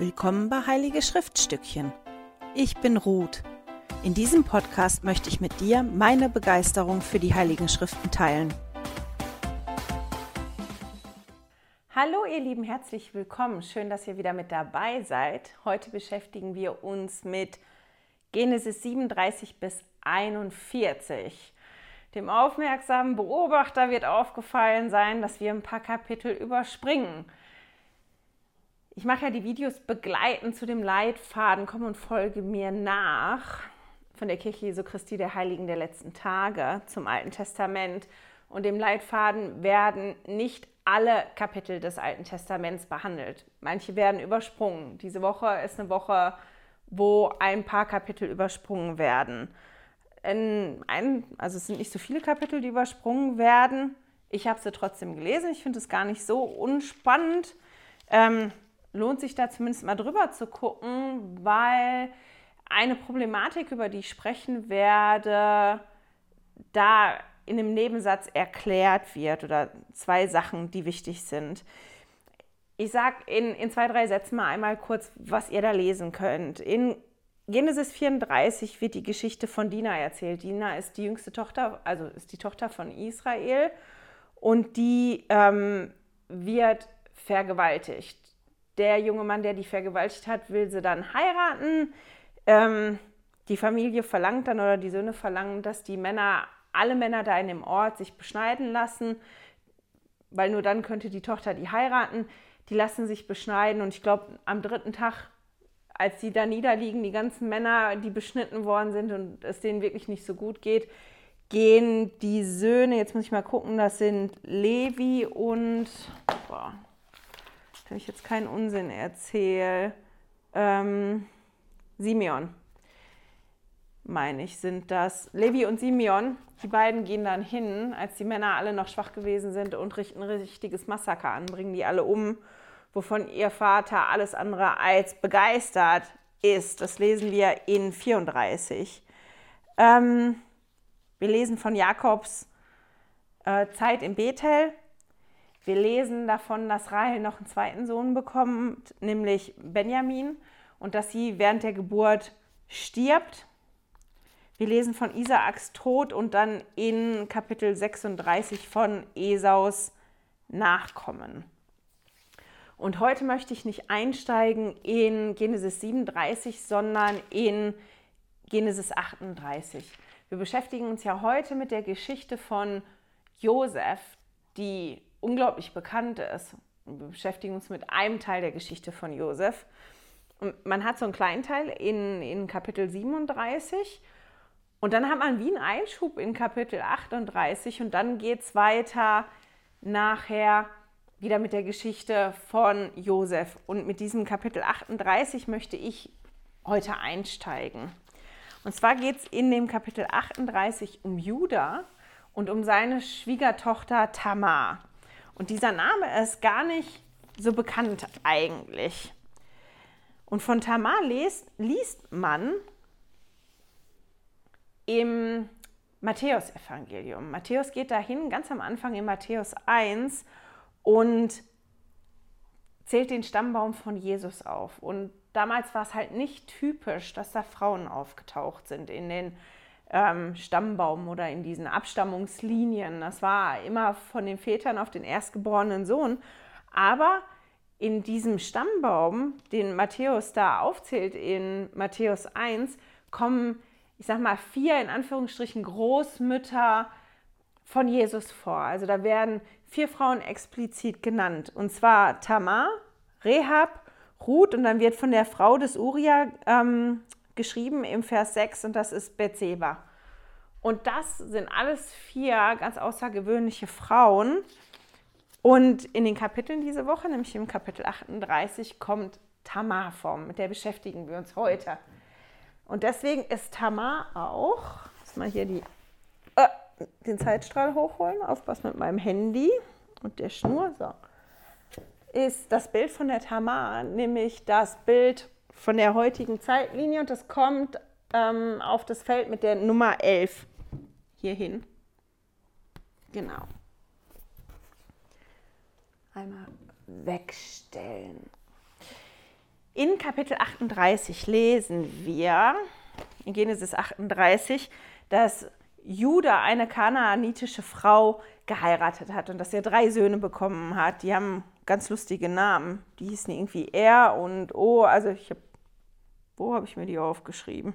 Willkommen bei Heilige Schriftstückchen. Ich bin Ruth. In diesem Podcast möchte ich mit dir meine Begeisterung für die Heiligen Schriften teilen. Hallo ihr Lieben, herzlich willkommen. Schön, dass ihr wieder mit dabei seid. Heute beschäftigen wir uns mit Genesis 37 bis 41. Dem aufmerksamen Beobachter wird aufgefallen sein, dass wir ein paar Kapitel überspringen. Ich mache ja die Videos begleitend zu dem Leitfaden, komm und folge mir nach von der Kirche Jesu Christi der Heiligen der letzten Tage zum Alten Testament. Und dem Leitfaden werden nicht alle Kapitel des Alten Testaments behandelt. Manche werden übersprungen. Diese Woche ist eine Woche, wo ein paar Kapitel übersprungen werden. Ein, also es sind nicht so viele Kapitel, die übersprungen werden. Ich habe sie trotzdem gelesen. Ich finde es gar nicht so unspannend. Ähm, lohnt sich da zumindest mal drüber zu gucken, weil eine Problematik, über die ich sprechen werde, da in einem Nebensatz erklärt wird oder zwei Sachen, die wichtig sind. Ich sage in, in zwei, drei Sätzen mal einmal kurz, was ihr da lesen könnt. In Genesis 34 wird die Geschichte von Dina erzählt. Dina ist die jüngste Tochter, also ist die Tochter von Israel und die ähm, wird vergewaltigt der junge Mann, der die vergewaltigt hat, will sie dann heiraten. Ähm, die Familie verlangt dann oder die Söhne verlangen, dass die Männer, alle Männer da in dem Ort sich beschneiden lassen, weil nur dann könnte die Tochter die heiraten. Die lassen sich beschneiden und ich glaube, am dritten Tag, als die da niederliegen, die ganzen Männer, die beschnitten worden sind und es denen wirklich nicht so gut geht, gehen die Söhne, jetzt muss ich mal gucken, das sind Levi und, boah, wenn ich jetzt keinen Unsinn erzähle, ähm, Simeon, meine ich, sind das. Levi und Simeon, die beiden gehen dann hin, als die Männer alle noch schwach gewesen sind und richten ein richtiges Massaker an, bringen die alle um, wovon ihr Vater alles andere als begeistert ist. Das lesen wir in 34. Ähm, wir lesen von Jakobs äh, Zeit in Bethel wir lesen davon, dass Rahel noch einen zweiten Sohn bekommt, nämlich Benjamin, und dass sie während der Geburt stirbt. Wir lesen von Isaaks Tod und dann in Kapitel 36 von Esaus Nachkommen. Und heute möchte ich nicht einsteigen in Genesis 37, sondern in Genesis 38. Wir beschäftigen uns ja heute mit der Geschichte von Josef, die unglaublich bekannt ist. Wir beschäftigen uns mit einem Teil der Geschichte von Josef. Und man hat so einen kleinen Teil in, in Kapitel 37 und dann hat man wie einen Einschub in Kapitel 38 und dann geht es weiter nachher wieder mit der Geschichte von Josef. Und mit diesem Kapitel 38 möchte ich heute einsteigen. Und zwar geht es in dem Kapitel 38 um Judah und um seine Schwiegertochter Tamar. Und dieser Name ist gar nicht so bekannt eigentlich. Und von Tamar liest, liest man im Matthäusevangelium. Matthäus geht dahin ganz am Anfang in Matthäus 1 und zählt den Stammbaum von Jesus auf. Und damals war es halt nicht typisch, dass da Frauen aufgetaucht sind in den ähm, Stammbaum oder in diesen Abstammungslinien. Das war immer von den Vätern auf den erstgeborenen Sohn. Aber in diesem Stammbaum, den Matthäus da aufzählt in Matthäus 1, kommen, ich sag mal, vier in Anführungsstrichen Großmütter von Jesus vor. Also da werden vier Frauen explizit genannt. Und zwar Tamar, Rehab, Ruth und dann wird von der Frau des Uriah ähm, geschrieben im Vers 6 und das ist Bethseba. Und das sind alles vier ganz außergewöhnliche Frauen. Und in den Kapiteln diese Woche, nämlich im Kapitel 38, kommt Tamar vor. Mit der beschäftigen wir uns heute. Und deswegen ist Tamar auch, muss mal hier die, äh, den Zeitstrahl hochholen, aufpassen mit meinem Handy und der Schnur, so, ist das Bild von der Tamar, nämlich das Bild von der heutigen Zeitlinie und das kommt ähm, auf das Feld mit der Nummer 11 hier hin. Genau. Einmal wegstellen. In Kapitel 38 lesen wir, in Genesis 38, dass Judah eine kanaanitische Frau geheiratet hat und dass er drei Söhne bekommen hat. Die haben ganz lustige Namen. Die hießen irgendwie Er und O. Also ich habe, wo habe ich mir die aufgeschrieben?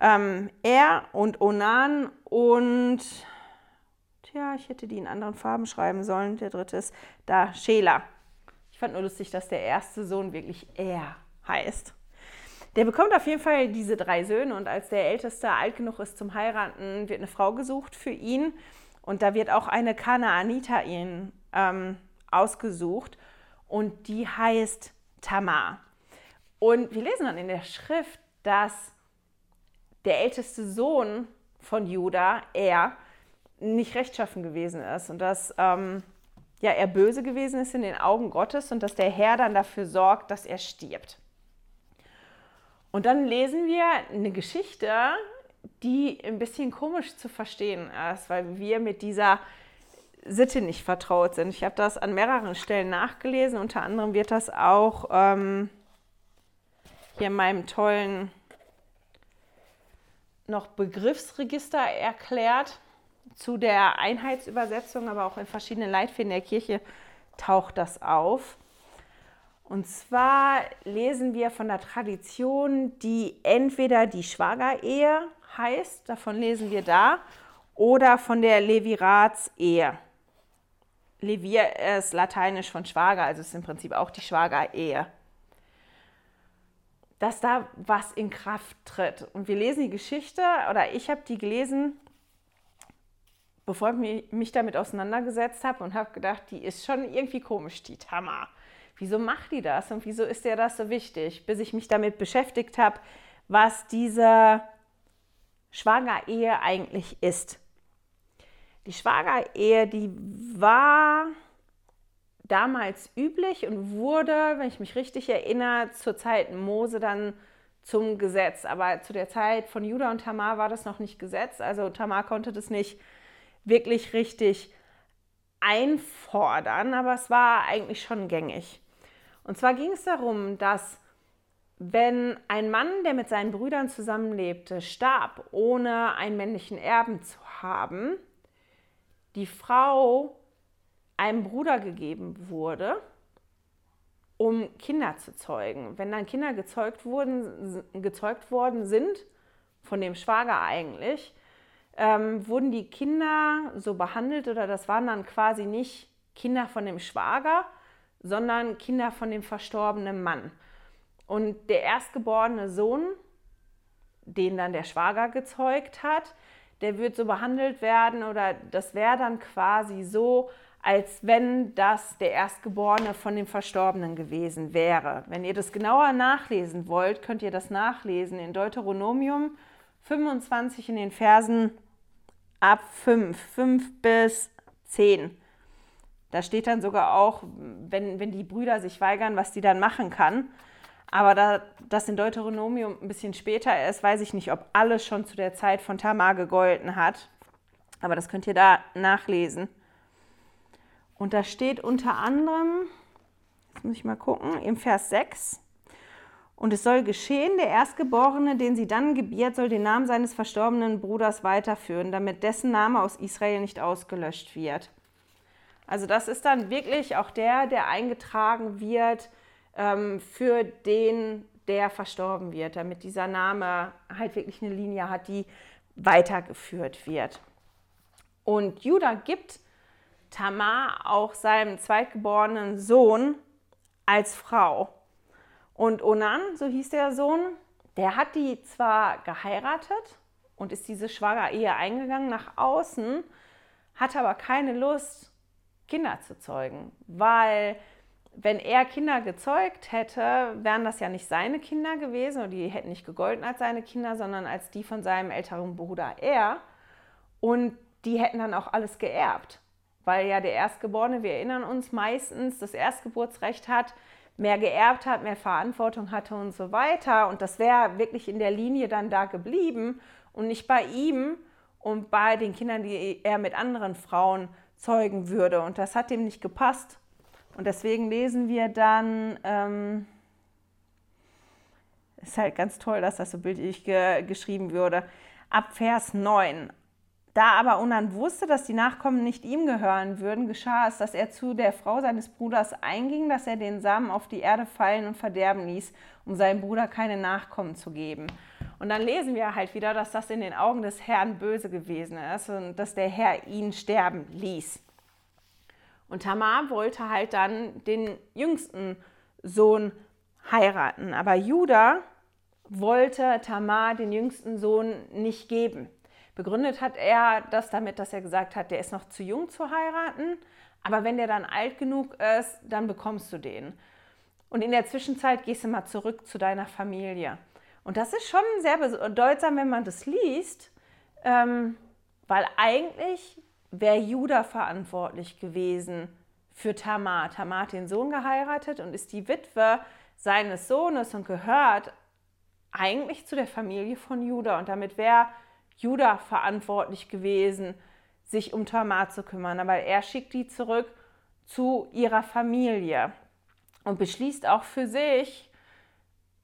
Ähm, er und Onan und, tja, ich hätte die in anderen Farben schreiben sollen. Der dritte ist da, Schela. Ich fand nur lustig, dass der erste Sohn wirklich Er heißt. Der bekommt auf jeden Fall diese drei Söhne und als der Älteste alt genug ist zum Heiraten, wird eine Frau gesucht für ihn. Und da wird auch eine Kanaanita ihn ähm, ausgesucht und die heißt Tamar. Und wir lesen dann in der Schrift, dass der älteste Sohn von Judah, er, nicht rechtschaffen gewesen ist und dass ähm, ja, er böse gewesen ist in den Augen Gottes und dass der Herr dann dafür sorgt, dass er stirbt. Und dann lesen wir eine Geschichte, die ein bisschen komisch zu verstehen ist, weil wir mit dieser Sitte nicht vertraut sind. Ich habe das an mehreren Stellen nachgelesen. Unter anderem wird das auch ähm, hier in meinem tollen noch Begriffsregister erklärt zu der Einheitsübersetzung, aber auch in verschiedenen Leitfäden der Kirche taucht das auf. Und zwar lesen wir von der Tradition, die entweder die Schwagerehe heißt, davon lesen wir da, oder von der Leviratsehe. Levir ist lateinisch von Schwager, also ist im Prinzip auch die Schwagerehe. Dass da was in Kraft tritt. Und wir lesen die Geschichte, oder ich habe die gelesen, bevor ich mich damit auseinandergesetzt habe und habe gedacht, die ist schon irgendwie komisch, die Tamar wieso macht die das und wieso ist dir das so wichtig, bis ich mich damit beschäftigt habe, was diese Schwagerehe eigentlich ist. Die Schwagerehe, die war damals üblich und wurde, wenn ich mich richtig erinnere, zur Zeit Mose dann zum Gesetz. Aber zu der Zeit von Judah und Tamar war das noch nicht Gesetz. Also Tamar konnte das nicht wirklich richtig einfordern, aber es war eigentlich schon gängig. Und zwar ging es darum, dass wenn ein Mann, der mit seinen Brüdern zusammenlebte, starb, ohne einen männlichen Erben zu haben, die Frau einem Bruder gegeben wurde, um Kinder zu zeugen. Wenn dann Kinder gezeugt wurden, gezeugt worden sind, von dem Schwager eigentlich, ähm, wurden die Kinder so behandelt oder das waren dann quasi nicht Kinder von dem Schwager, sondern Kinder von dem verstorbenen Mann. Und der erstgeborene Sohn, den dann der Schwager gezeugt hat, der wird so behandelt werden oder das wäre dann quasi so, als wenn das der Erstgeborene von dem Verstorbenen gewesen wäre. Wenn ihr das genauer nachlesen wollt, könnt ihr das nachlesen in Deuteronomium 25 in den Versen ab 5, 5 bis 10. Da steht dann sogar auch, wenn, wenn die Brüder sich weigern, was die dann machen kann. Aber da das in Deuteronomium ein bisschen später ist, weiß ich nicht, ob alles schon zu der Zeit von Tamar gegolten hat. Aber das könnt ihr da nachlesen. Und da steht unter anderem, jetzt muss ich mal gucken, im Vers 6, und es soll geschehen, der Erstgeborene, den sie dann gebiert, soll den Namen seines verstorbenen Bruders weiterführen, damit dessen Name aus Israel nicht ausgelöscht wird. Also das ist dann wirklich auch der, der eingetragen wird ähm, für den, der verstorben wird, damit dieser Name halt wirklich eine Linie hat, die weitergeführt wird. Und Judah gibt Tamar auch seinem zweitgeborenen Sohn als Frau. Und Onan, so hieß der Sohn, der hat die zwar geheiratet und ist diese Schwager-Ehe eingegangen nach außen, hat aber keine Lust, Kinder zu zeugen, weil wenn er Kinder gezeugt hätte, wären das ja nicht seine Kinder gewesen und die hätten nicht gegolten als seine Kinder, sondern als die von seinem älteren Bruder er. Und die hätten dann auch alles geerbt, weil ja der Erstgeborene, wir erinnern uns, meistens das Erstgeburtsrecht hat, mehr geerbt hat, mehr Verantwortung hatte und so weiter. Und das wäre wirklich in der Linie dann da geblieben und nicht bei ihm und bei den Kindern, die er mit anderen Frauen zeugen würde. Und das hat ihm nicht gepasst. Und deswegen lesen wir dann, ähm, ist halt ganz toll, dass das so bildlich ge geschrieben würde. Ab Vers 9. Da aber Unan wusste, dass die Nachkommen nicht ihm gehören würden, geschah es, dass er zu der Frau seines Bruders einging, dass er den Samen auf die Erde fallen und verderben ließ, um seinem Bruder keine Nachkommen zu geben. Und dann lesen wir halt wieder, dass das in den Augen des Herrn böse gewesen ist und dass der Herr ihn sterben ließ. Und Tamar wollte halt dann den jüngsten Sohn heiraten. Aber Judah wollte Tamar den jüngsten Sohn nicht geben. Begründet hat er das damit, dass er gesagt hat, der ist noch zu jung zu heiraten, aber wenn der dann alt genug ist, dann bekommst du den. Und in der Zwischenzeit gehst du mal zurück zu deiner Familie. Und das ist schon sehr bedeutsam, wenn man das liest, ähm, weil eigentlich wäre Judah verantwortlich gewesen für Tamar. Tamar hat den Sohn geheiratet und ist die Witwe seines Sohnes und gehört eigentlich zu der Familie von Judah. Und damit wäre Judah verantwortlich gewesen, sich um Tamar zu kümmern. Aber er schickt die zurück zu ihrer Familie und beschließt auch für sich,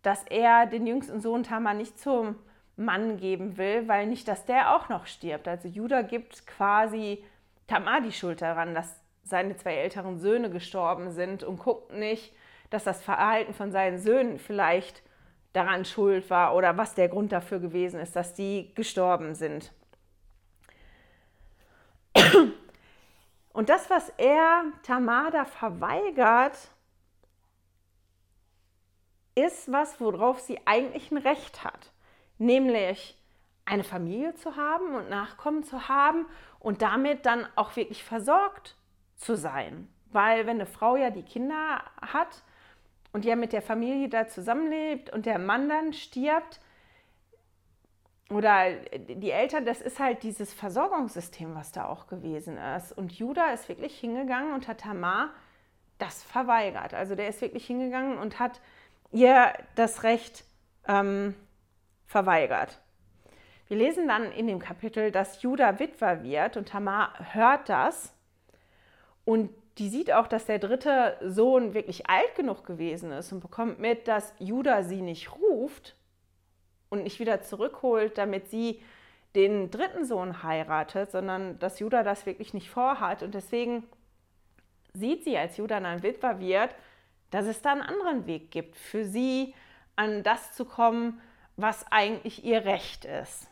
dass er den jüngsten Sohn Tamar nicht zum Mann geben will, weil nicht, dass der auch noch stirbt. Also Judah gibt quasi Tamar die Schuld daran, dass seine zwei älteren Söhne gestorben sind und guckt nicht, dass das Verhalten von seinen Söhnen vielleicht daran schuld war oder was der Grund dafür gewesen ist, dass die gestorben sind. Und das, was er Tamada verweigert, ist was, worauf sie eigentlich ein Recht hat. Nämlich eine Familie zu haben und Nachkommen zu haben und damit dann auch wirklich versorgt zu sein. Weil wenn eine Frau ja die Kinder hat und ja mit der Familie da zusammenlebt und der Mann dann stirbt, oder die Eltern, das ist halt dieses Versorgungssystem, was da auch gewesen ist. Und Judah ist wirklich hingegangen und hat Tamar das verweigert. Also der ist wirklich hingegangen und hat ihr das Recht ähm, verweigert. Wir lesen dann in dem Kapitel, dass Judah Witwer wird und Tamar hört das und die sieht auch, dass der dritte Sohn wirklich alt genug gewesen ist und bekommt mit, dass Judah sie nicht ruft und nicht wieder zurückholt, damit sie den dritten Sohn heiratet, sondern dass Judah das wirklich nicht vorhat. Und deswegen sieht sie, als Judah dann Witwer wird, dass es da einen anderen Weg gibt, für sie an das zu kommen, was eigentlich ihr Recht ist.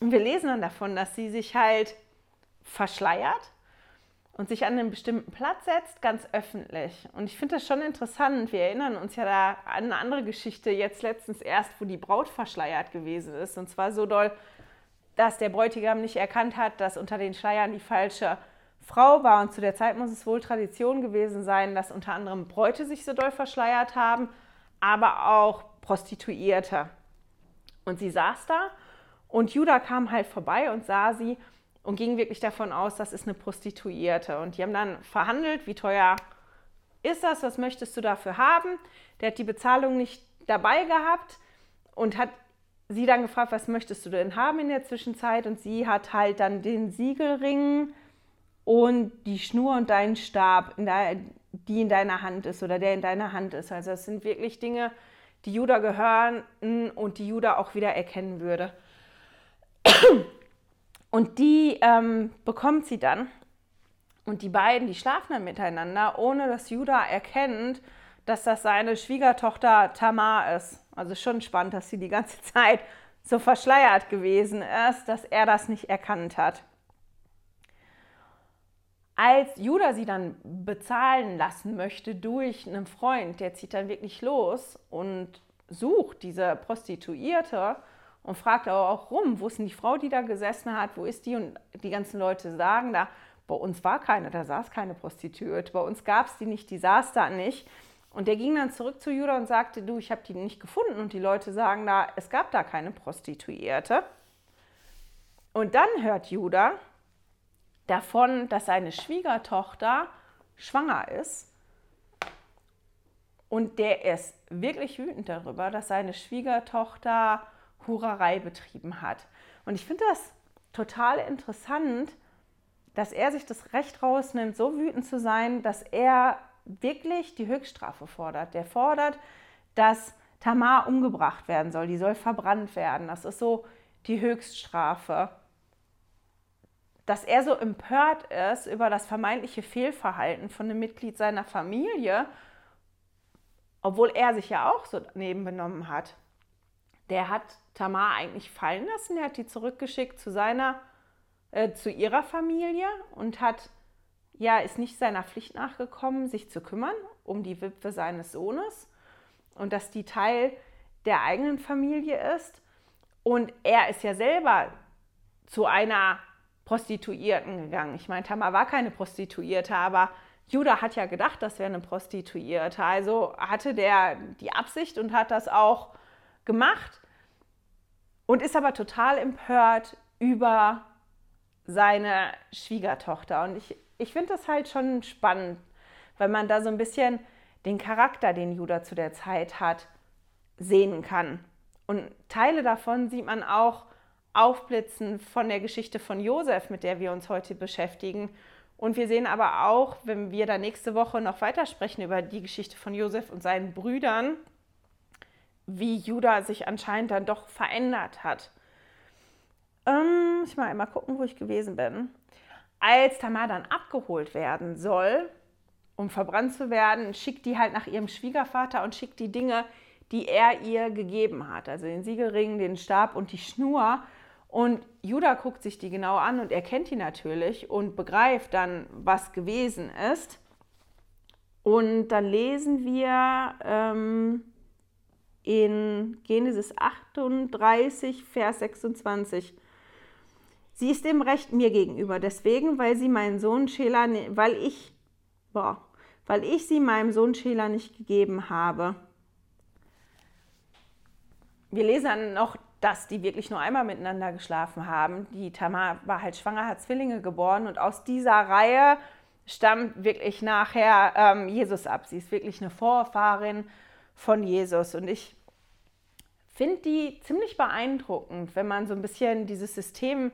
Und wir lesen dann davon, dass sie sich halt verschleiert und sich an einen bestimmten Platz setzt, ganz öffentlich. Und ich finde das schon interessant. Wir erinnern uns ja da an eine andere Geschichte jetzt letztens erst, wo die Braut verschleiert gewesen ist. Und zwar so doll, dass der Bräutigam nicht erkannt hat, dass unter den Schleiern die falsche Frau war. Und zu der Zeit muss es wohl Tradition gewesen sein, dass unter anderem Bräute sich so doll verschleiert haben, aber auch Prostituierte. Und sie saß da und Judah kam halt vorbei und sah sie und ging wirklich davon aus, das ist eine Prostituierte. Und die haben dann verhandelt, wie teuer ist das, was möchtest du dafür haben. Der hat die Bezahlung nicht dabei gehabt und hat sie dann gefragt, was möchtest du denn haben in der Zwischenzeit? Und sie hat halt dann den Siegelring und die Schnur und deinen Stab, in der, die in deiner Hand ist oder der in deiner Hand ist. Also das sind wirklich Dinge, die Judah gehören und die Judah auch wieder erkennen würde. Und die ähm, bekommt sie dann. Und die beiden, die schlafen dann miteinander, ohne dass Judah erkennt, dass das seine Schwiegertochter Tamar ist. Also schon spannend, dass sie die ganze Zeit so verschleiert gewesen ist, dass er das nicht erkannt hat. Als Judah sie dann bezahlen lassen möchte durch einen Freund, der zieht dann wirklich los und sucht diese Prostituierte und fragt auch rum, wo ist denn die Frau, die da gesessen hat, wo ist die? Und die ganzen Leute sagen da, bei uns war keine, da saß keine Prostituierte, bei uns gab es die nicht, die saß da nicht. Und der ging dann zurück zu Judah und sagte, du, ich habe die nicht gefunden. Und die Leute sagen da, es gab da keine Prostituierte. Und dann hört Judah davon, dass seine Schwiegertochter schwanger ist. Und der ist wirklich wütend darüber, dass seine Schwiegertochter Hurerei betrieben hat. Und ich finde das total interessant, dass er sich das Recht rausnimmt, so wütend zu sein, dass er wirklich die Höchststrafe fordert. Der fordert, dass Tamar umgebracht werden soll. Die soll verbrannt werden. Das ist so die Höchststrafe. Dass er so empört ist über das vermeintliche Fehlverhalten von einem Mitglied seiner Familie, obwohl er sich ja auch so daneben benommen hat. Der hat Tamar eigentlich fallen lassen, er hat die zurückgeschickt zu seiner, äh, zu ihrer Familie und hat, ja, ist nicht seiner Pflicht nachgekommen, sich zu kümmern um die Witwe seines Sohnes und dass die Teil der eigenen Familie ist. Und er ist ja selber zu einer Prostituierten gegangen. Ich meine, Tamar war keine Prostituierte, aber Judah hat ja gedacht, das wäre eine Prostituierte. Also hatte der die Absicht und hat das auch gemacht und ist aber total empört über seine Schwiegertochter. Und ich, ich finde das halt schon spannend, weil man da so ein bisschen den Charakter, den Judah zu der Zeit hat, sehen kann. Und Teile davon sieht man auch aufblitzen von der Geschichte von Josef, mit der wir uns heute beschäftigen. Und wir sehen aber auch, wenn wir da nächste Woche noch weitersprechen über die Geschichte von Josef und seinen Brüdern, wie Judah sich anscheinend dann doch verändert hat. Ähm, ich mal einmal gucken, wo ich gewesen bin. Als Tamar dann abgeholt werden soll, um verbrannt zu werden, schickt die halt nach ihrem Schwiegervater und schickt die Dinge, die er ihr gegeben hat. Also den Siegelring, den Stab und die Schnur. Und Judah guckt sich die genau an und erkennt die natürlich und begreift dann, was gewesen ist. Und dann lesen wir ähm, in Genesis 38, Vers 26. Sie ist im Recht mir gegenüber, deswegen, weil sie meinen Sohn Schela, weil ich, boah, weil ich sie meinem Sohn Schela nicht gegeben habe. Wir lesen noch, dass die wirklich nur einmal miteinander geschlafen haben. Die Tamar war halt schwanger, hat Zwillinge geboren und aus dieser Reihe stammt wirklich nachher ähm, Jesus ab. Sie ist wirklich eine Vorfahrin von Jesus. Und ich finde die ziemlich beeindruckend, wenn man so ein bisschen dieses System,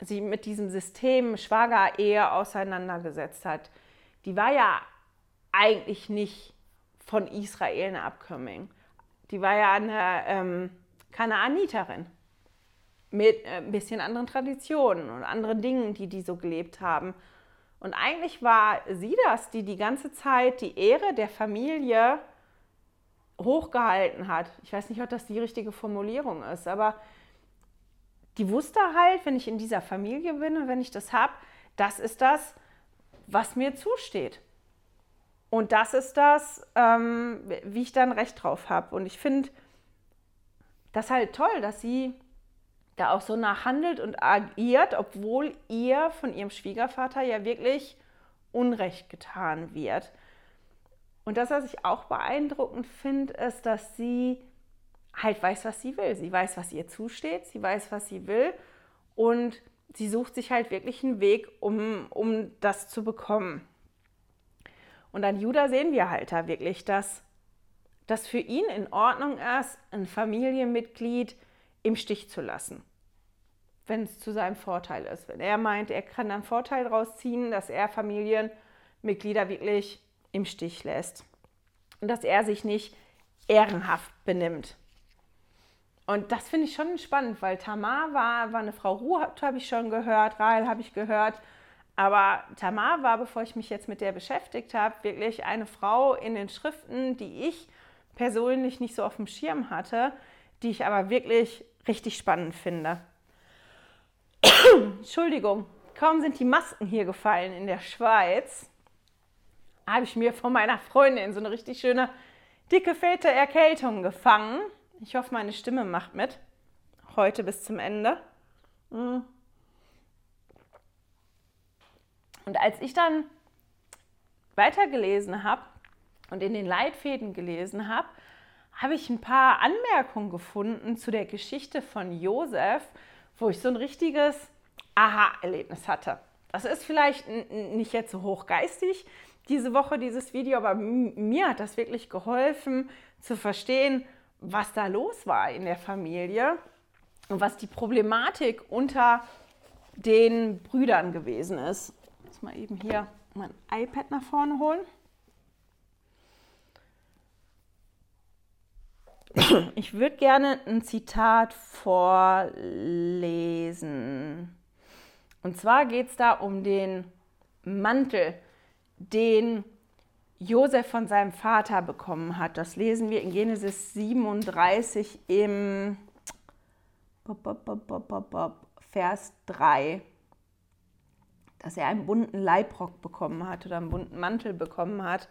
sich mit diesem System Schwager-Ehe auseinandergesetzt hat. Die war ja eigentlich nicht von Israel eine Abkömmling. Die war ja eine ähm, Kanaaniterin mit äh, ein bisschen anderen Traditionen und anderen Dingen, die die so gelebt haben. Und eigentlich war sie das, die die ganze Zeit die Ehre der Familie hochgehalten hat. Ich weiß nicht, ob das die richtige Formulierung ist, aber die wusste halt, wenn ich in dieser Familie bin und wenn ich das habe, das ist das, was mir zusteht. Und das ist das, ähm, wie ich dann Recht drauf habe. Und ich finde das halt toll, dass sie da auch so nachhandelt und agiert, obwohl ihr von ihrem Schwiegervater ja wirklich Unrecht getan wird. Und das, was ich auch beeindruckend finde, ist, dass sie halt weiß, was sie will. Sie weiß, was ihr zusteht, sie weiß, was sie will und sie sucht sich halt wirklich einen Weg, um, um das zu bekommen. Und an Judah sehen wir halt da wirklich, dass das für ihn in Ordnung ist, ein Familienmitglied im Stich zu lassen, wenn es zu seinem Vorteil ist. Wenn er meint, er kann dann Vorteil daraus ziehen, dass er Familienmitglieder wirklich im Stich lässt und dass er sich nicht ehrenhaft benimmt. Und das finde ich schon spannend, weil Tamar war, war eine Frau Ruhat, habe ich schon gehört, Rahel habe ich gehört. Aber Tamar war, bevor ich mich jetzt mit der beschäftigt habe, wirklich eine Frau in den Schriften, die ich persönlich nicht so auf dem Schirm hatte, die ich aber wirklich richtig spannend finde. Entschuldigung, kaum sind die Masken hier gefallen in der Schweiz, habe ich mir von meiner Freundin so eine richtig schöne dicke, fette Erkältung gefangen. Ich hoffe, meine Stimme macht mit. Heute bis zum Ende. Mm. Und als ich dann weitergelesen habe und in den Leitfäden gelesen habe, habe ich ein paar Anmerkungen gefunden zu der Geschichte von Josef, wo ich so ein richtiges Aha-Erlebnis hatte. Das ist vielleicht nicht jetzt so hochgeistig, diese Woche dieses Video, aber mir hat das wirklich geholfen zu verstehen, was da los war in der Familie und was die Problematik unter den Brüdern gewesen ist. Ich muss mal eben hier mein iPad nach vorne holen. Ich würde gerne ein Zitat vorlesen. Und zwar geht es da um den Mantel, den Josef von seinem Vater bekommen hat. Das lesen wir in Genesis 37 im Vers 3, dass er einen bunten Leibrock bekommen hat oder einen bunten Mantel bekommen hat.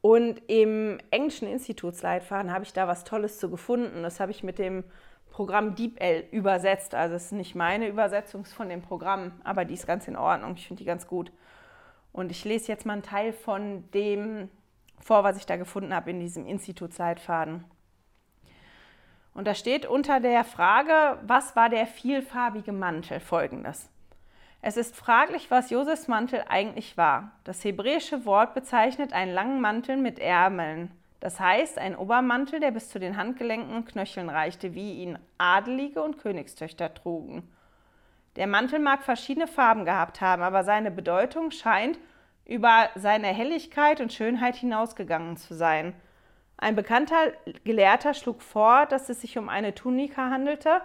Und im englischen Institutsleitfaden habe ich da was Tolles zu gefunden. Das habe ich mit dem Programm DeepL übersetzt. Also es ist nicht meine Übersetzung von dem Programm, aber die ist ganz in Ordnung. Ich finde die ganz gut. Und ich lese jetzt mal einen Teil von dem vor, was ich da gefunden habe in diesem Institutsleitfaden. Und da steht unter der Frage, was war der vielfarbige Mantel, folgendes. Es ist fraglich, was Josefs Mantel eigentlich war. Das hebräische Wort bezeichnet einen langen Mantel mit Ärmeln. Das heißt, ein Obermantel, der bis zu den Handgelenken und Knöcheln reichte, wie ihn Adelige und Königstöchter trugen. Der Mantel mag verschiedene Farben gehabt haben, aber seine Bedeutung scheint über seine Helligkeit und Schönheit hinausgegangen zu sein. Ein bekannter Gelehrter schlug vor, dass es sich um eine Tunika handelte,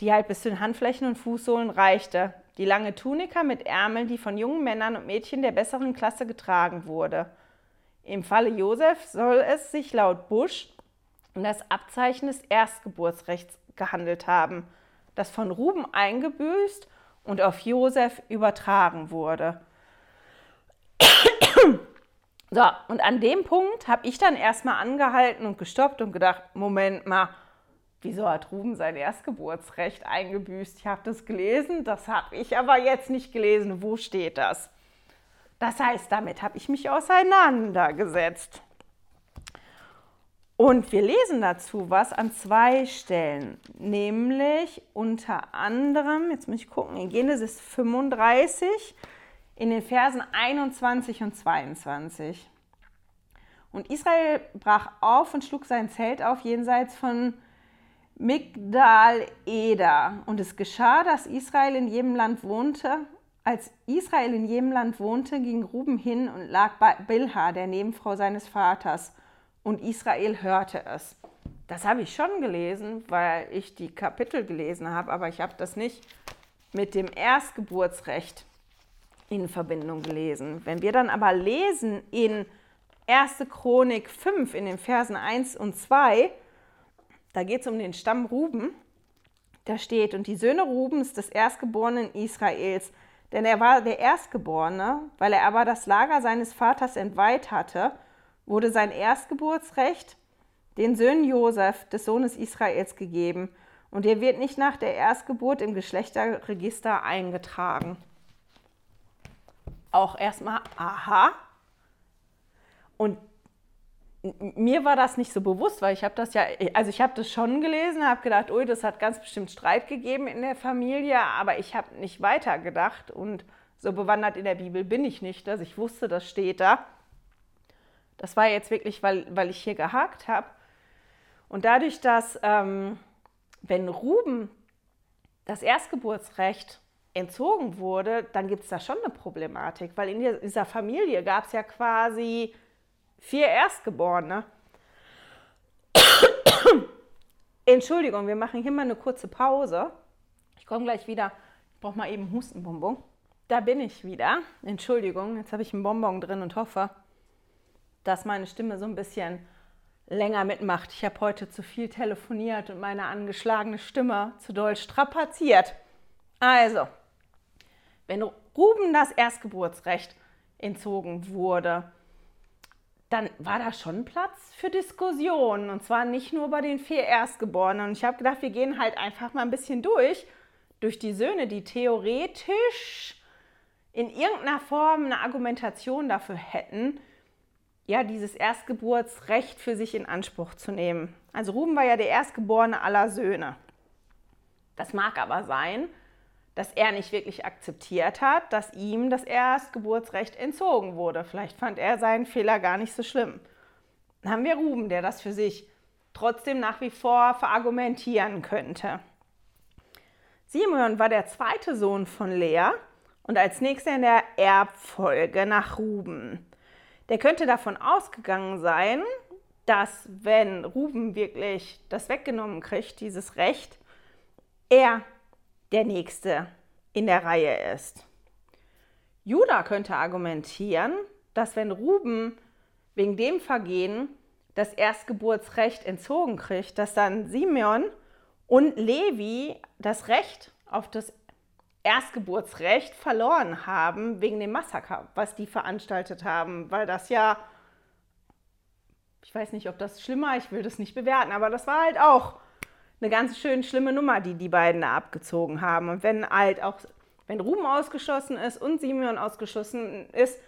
die halt bis zu den Handflächen und Fußsohlen reichte. Die lange Tunika mit Ärmeln, die von jungen Männern und Mädchen der besseren Klasse getragen wurde. Im Falle Josef soll es sich laut Busch um das Abzeichen des Erstgeburtsrechts gehandelt haben, das von Ruben eingebüßt und auf Josef übertragen wurde. So, und an dem Punkt habe ich dann erstmal angehalten und gestoppt und gedacht, Moment mal, wieso hat Ruben sein Erstgeburtsrecht eingebüßt? Ich habe das gelesen, das habe ich aber jetzt nicht gelesen. Wo steht das? Das heißt, damit habe ich mich auseinandergesetzt. Und wir lesen dazu was an zwei Stellen, nämlich unter anderem, jetzt muss ich gucken, in Genesis 35, in den Versen 21 und 22. Und Israel brach auf und schlug sein Zelt auf jenseits von Migdal Eder. Und es geschah, dass Israel in jedem Land wohnte. Als Israel in jedem Land wohnte, ging Ruben hin und lag bei Bilha, der Nebenfrau seines Vaters. Und Israel hörte es. Das habe ich schon gelesen, weil ich die Kapitel gelesen habe, aber ich habe das nicht mit dem Erstgeburtsrecht in Verbindung gelesen. Wenn wir dann aber lesen in 1. Chronik 5 in den Versen 1 und 2, da geht es um den Stamm Ruben. Da steht, und die Söhne Rubens des Erstgeborenen Israels, denn er war der Erstgeborene, weil er aber das Lager seines Vaters entweiht hatte, wurde sein Erstgeburtsrecht den Söhnen Josef, des Sohnes Israels, gegeben, und er wird nicht nach der Erstgeburt im Geschlechterregister eingetragen auch erstmal, aha. Und mir war das nicht so bewusst, weil ich habe das ja, also ich habe das schon gelesen, habe gedacht, ui, das hat ganz bestimmt Streit gegeben in der Familie, aber ich habe nicht weiter gedacht und so bewandert in der Bibel bin ich nicht, dass ich wusste, das steht da. Das war jetzt wirklich, weil, weil ich hier gehakt habe. Und dadurch, dass, ähm, wenn Ruben das Erstgeburtsrecht entzogen wurde, dann gibt es da schon eine Problematik, weil in dieser Familie gab es ja quasi vier Erstgeborene. Entschuldigung, wir machen hier mal eine kurze Pause. Ich komme gleich wieder. Ich brauche mal eben Hustenbonbon. Da bin ich wieder. Entschuldigung, jetzt habe ich einen Bonbon drin und hoffe, dass meine Stimme so ein bisschen länger mitmacht. Ich habe heute zu viel telefoniert und meine angeschlagene Stimme zu doll strapaziert. Also, wenn Ruben das Erstgeburtsrecht entzogen wurde, dann war da schon Platz für Diskussionen. Und zwar nicht nur bei den vier Erstgeborenen. Und ich habe gedacht, wir gehen halt einfach mal ein bisschen durch, durch die Söhne, die theoretisch in irgendeiner Form eine Argumentation dafür hätten, ja, dieses Erstgeburtsrecht für sich in Anspruch zu nehmen. Also Ruben war ja der Erstgeborene aller Söhne. Das mag aber sein, dass er nicht wirklich akzeptiert hat, dass ihm das Erstgeburtsrecht entzogen wurde. Vielleicht fand er seinen Fehler gar nicht so schlimm. Dann haben wir Ruben, der das für sich trotzdem nach wie vor verargumentieren könnte. Simeon war der zweite Sohn von Lea und als nächster in der Erbfolge nach Ruben. Der könnte davon ausgegangen sein, dass wenn Ruben wirklich das weggenommen kriegt, dieses Recht, er der Nächste in der Reihe ist. Judah könnte argumentieren, dass wenn Ruben wegen dem Vergehen das Erstgeburtsrecht entzogen kriegt, dass dann Simeon und Levi das Recht auf das Erstgeburtsrecht verloren haben wegen dem Massaker, was die veranstaltet haben, weil das ja, ich weiß nicht, ob das schlimmer, ich will das nicht bewerten, aber das war halt auch eine ganz schön schlimme Nummer, die die beiden da abgezogen haben. Und wenn halt auch, wenn Ruben ausgeschossen ist und Simeon ausgeschossen ist,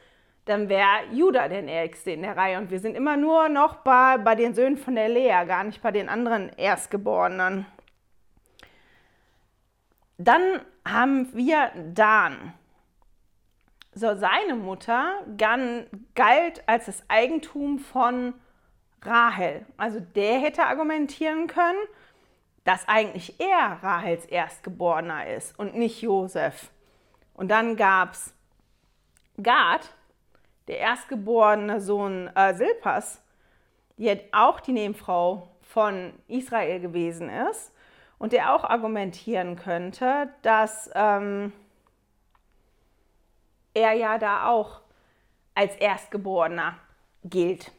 dann wäre Judah der Nächste in der Reihe. Und wir sind immer nur noch bei, bei den Söhnen von der Lea, gar nicht bei den anderen Erstgeborenen. Dann haben wir Dan. So, seine Mutter galt als das Eigentum von Rahel. Also der hätte argumentieren können, dass eigentlich er Rahels Erstgeborener ist und nicht Josef. Und dann gab es Gad, der erstgeborene Sohn äh, Silpas, die auch die Nebenfrau von Israel gewesen ist und der auch argumentieren könnte, dass ähm, er ja da auch als Erstgeborener gilt.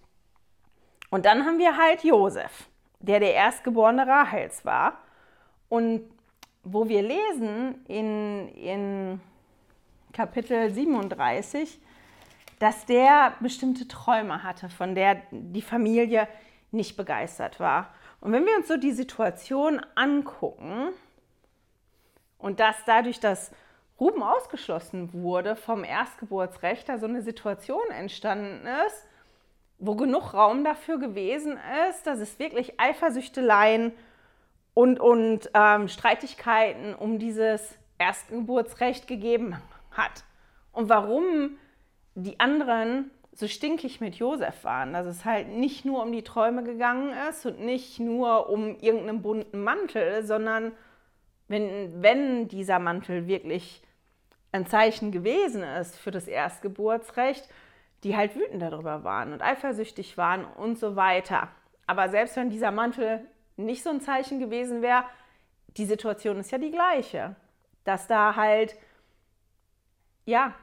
Und dann haben wir halt Josef, der der Erstgeborene Rahels war. Und wo wir lesen in, in Kapitel 37, dass der bestimmte Träume hatte, von der die Familie nicht begeistert war. Und wenn wir uns so die Situation angucken und dass dadurch, dass Ruben ausgeschlossen wurde vom Erstgeburtsrecht, da so eine Situation entstanden ist, wo genug Raum dafür gewesen ist, dass es wirklich Eifersüchteleien und, und ähm, Streitigkeiten um dieses Erstgeburtsrecht gegeben hat. Und warum die anderen so stinkig mit Josef waren, dass es halt nicht nur um die Träume gegangen ist und nicht nur um irgendeinen bunten Mantel, sondern wenn, wenn dieser Mantel wirklich ein Zeichen gewesen ist für das Erstgeburtsrecht, die halt wütend darüber waren und eifersüchtig waren und so weiter. Aber selbst wenn dieser Mantel nicht so ein Zeichen gewesen wäre, die Situation ist ja die gleiche. Dass da halt, ja,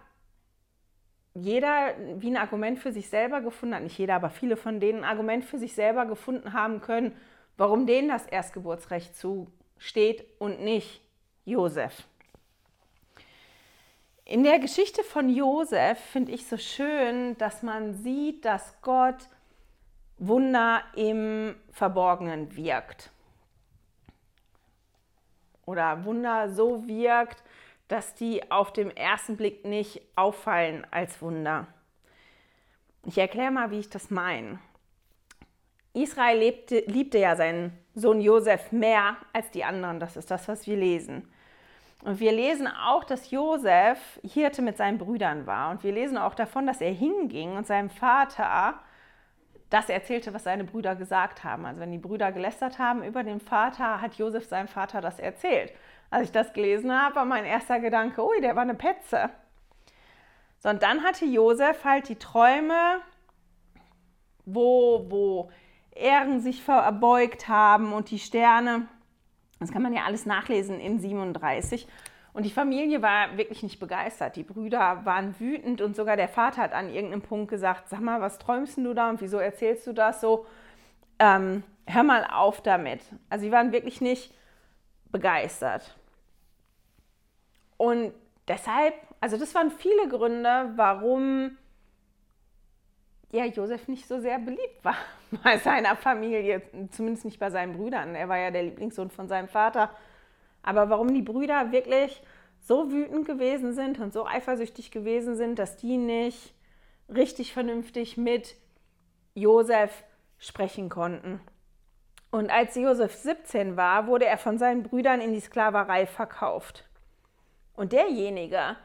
jeder wie ein Argument für sich selber gefunden hat, nicht jeder, aber viele von denen ein Argument für sich selber gefunden haben können, warum denen das Erstgeburtsrecht zusteht und nicht Josef. In der Geschichte von Josef finde ich so schön, dass man sieht, dass Gott Wunder im Verborgenen wirkt. Oder Wunder so wirkt, dass die auf dem ersten Blick nicht auffallen als Wunder. Ich erkläre mal, wie ich das meine. Israel lebte, liebte ja seinen Sohn Josef mehr als die anderen. Das ist das, was wir lesen. Und wir lesen auch, dass Josef Hirte mit seinen Brüdern war. Und wir lesen auch davon, dass er hinging und seinem Vater das erzählte, was seine Brüder gesagt haben. Also wenn die Brüder gelästert haben über den Vater, hat Josef seinem Vater das erzählt. Als ich das gelesen habe, war mein erster Gedanke, ui, der war eine Petze. So, und dann hatte Josef halt die Träume, wo, wo Ähren sich verbeugt haben und die Sterne. Das kann man ja alles nachlesen in 37. Und die Familie war wirklich nicht begeistert. Die Brüder waren wütend und sogar der Vater hat an irgendeinem Punkt gesagt, sag mal, was träumst du da und wieso erzählst du das so? Ähm, hör mal auf damit. Also sie waren wirklich nicht begeistert. Und deshalb, also das waren viele Gründe, warum ja, Josef nicht so sehr beliebt war bei seiner Familie, zumindest nicht bei seinen Brüdern. Er war ja der Lieblingssohn von seinem Vater. Aber warum die Brüder wirklich so wütend gewesen sind und so eifersüchtig gewesen sind, dass die nicht richtig vernünftig mit Josef sprechen konnten. Und als Josef 17 war, wurde er von seinen Brüdern in die Sklaverei verkauft. Und derjenige,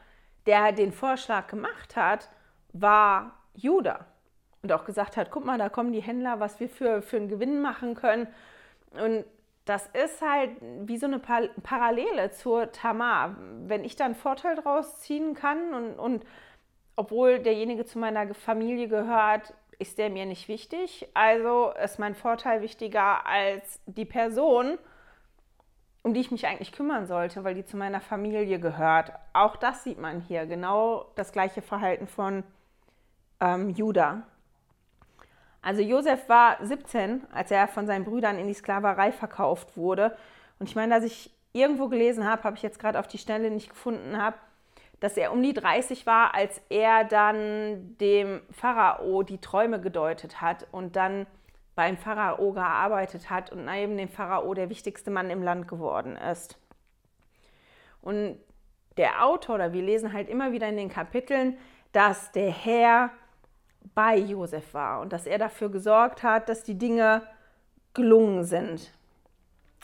der den Vorschlag gemacht hat, war Judah. Und auch gesagt hat, guck mal, da kommen die Händler, was wir für, für einen Gewinn machen können. Und das ist halt wie so eine Parallele zur Tamar. Wenn ich da einen Vorteil draus ziehen kann und, und obwohl derjenige zu meiner Familie gehört, ist der mir nicht wichtig. Also ist mein Vorteil wichtiger als die Person, um die ich mich eigentlich kümmern sollte, weil die zu meiner Familie gehört. Auch das sieht man hier. Genau das gleiche Verhalten von ähm, Judah. Also Josef war 17, als er von seinen Brüdern in die Sklaverei verkauft wurde. Und ich meine, dass ich irgendwo gelesen habe, habe ich jetzt gerade auf die Stelle nicht gefunden habe, dass er um die 30 war, als er dann dem Pharao die Träume gedeutet hat und dann beim Pharao gearbeitet hat und neben dem Pharao der wichtigste Mann im Land geworden ist. Und der Autor, oder wir lesen halt immer wieder in den Kapiteln, dass der Herr bei Josef war und dass er dafür gesorgt hat, dass die Dinge gelungen sind.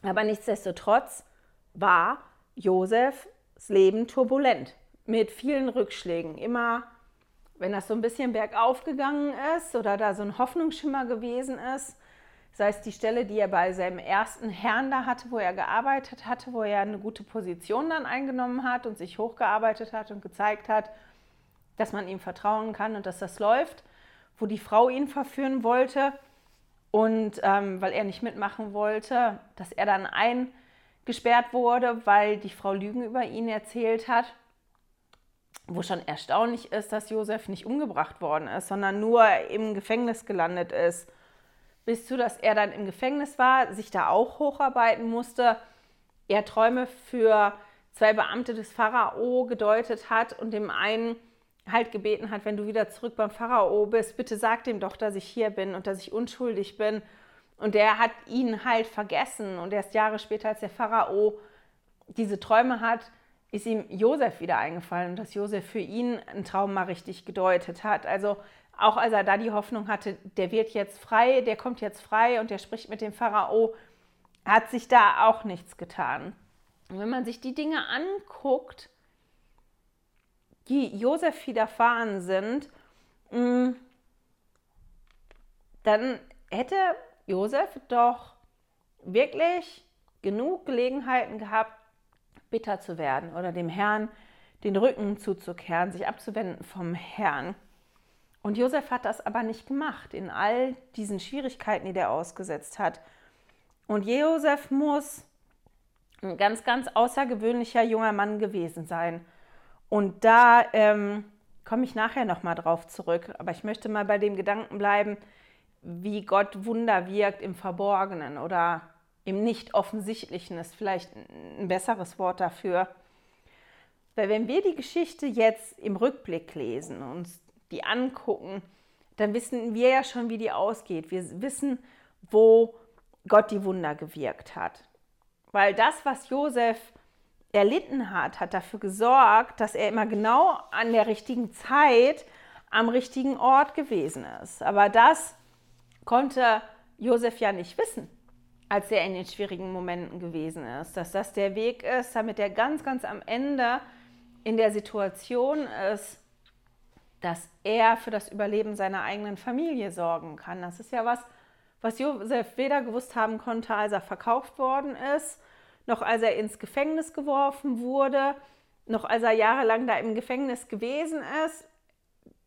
Aber nichtsdestotrotz war Josefs Leben turbulent mit vielen Rückschlägen. Immer, wenn das so ein bisschen bergauf gegangen ist oder da so ein Hoffnungsschimmer gewesen ist, sei es die Stelle, die er bei seinem ersten Herrn da hatte, wo er gearbeitet hatte, wo er eine gute Position dann eingenommen hat und sich hochgearbeitet hat und gezeigt hat, dass man ihm vertrauen kann und dass das läuft, wo die Frau ihn verführen wollte und ähm, weil er nicht mitmachen wollte, dass er dann eingesperrt wurde, weil die Frau Lügen über ihn erzählt hat wo schon erstaunlich ist, dass Josef nicht umgebracht worden ist, sondern nur im Gefängnis gelandet ist. Bis zu, dass er dann im Gefängnis war, sich da auch hocharbeiten musste, er Träume für zwei Beamte des Pharao gedeutet hat und dem einen halt gebeten hat, wenn du wieder zurück beim Pharao bist, bitte sag dem doch, dass ich hier bin und dass ich unschuldig bin. Und der hat ihn halt vergessen. Und erst Jahre später, als der Pharao diese Träume hat, ist ihm Josef wieder eingefallen dass Josef für ihn einen Traum mal richtig gedeutet hat. Also auch als er da die Hoffnung hatte, der wird jetzt frei, der kommt jetzt frei und der spricht mit dem Pharao, hat sich da auch nichts getan. Und wenn man sich die Dinge anguckt, die Josef widerfahren sind, mm, dann hätte Josef doch wirklich genug Gelegenheiten gehabt, bitter zu werden oder dem Herrn den Rücken zuzukehren, sich abzuwenden vom Herrn. Und Josef hat das aber nicht gemacht in all diesen Schwierigkeiten, die der ausgesetzt hat. Und Josef muss ein ganz, ganz außergewöhnlicher junger Mann gewesen sein. Und da ähm, komme ich nachher nochmal drauf zurück. Aber ich möchte mal bei dem Gedanken bleiben, wie Gott Wunder wirkt im Verborgenen oder im Nicht-Offensichtlichen ist vielleicht ein besseres Wort dafür. Weil wenn wir die Geschichte jetzt im Rückblick lesen und die angucken, dann wissen wir ja schon, wie die ausgeht. Wir wissen, wo Gott die Wunder gewirkt hat. Weil das, was Josef erlitten hat, hat dafür gesorgt, dass er immer genau an der richtigen Zeit am richtigen Ort gewesen ist. Aber das konnte Josef ja nicht wissen als er in den schwierigen Momenten gewesen ist. Dass das der Weg ist, damit er ganz, ganz am Ende in der Situation ist, dass er für das Überleben seiner eigenen Familie sorgen kann. Das ist ja was, was Josef weder gewusst haben konnte, als er verkauft worden ist, noch als er ins Gefängnis geworfen wurde, noch als er jahrelang da im Gefängnis gewesen ist.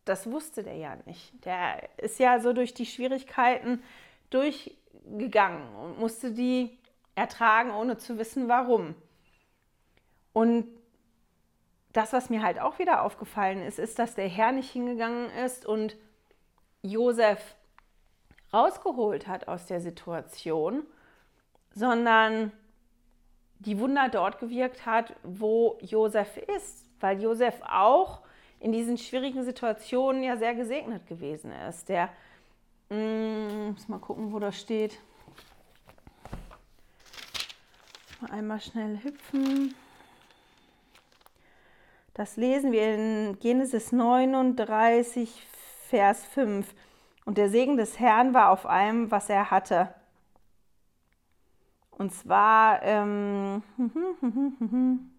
Das wusste der ja nicht. Der ist ja so durch die Schwierigkeiten durch gegangen und musste die ertragen, ohne zu wissen, warum. Und das, was mir halt auch wieder aufgefallen ist, ist, dass der Herr nicht hingegangen ist und Josef rausgeholt hat aus der Situation, sondern die Wunder dort gewirkt hat, wo Josef ist, weil Josef auch in diesen schwierigen Situationen ja sehr gesegnet gewesen ist. Der hm, muss mal gucken, wo das steht. Mal einmal schnell hüpfen. Das lesen wir in Genesis 39, Vers 5. Und der Segen des Herrn war auf allem, was er hatte. Und zwar, ähm,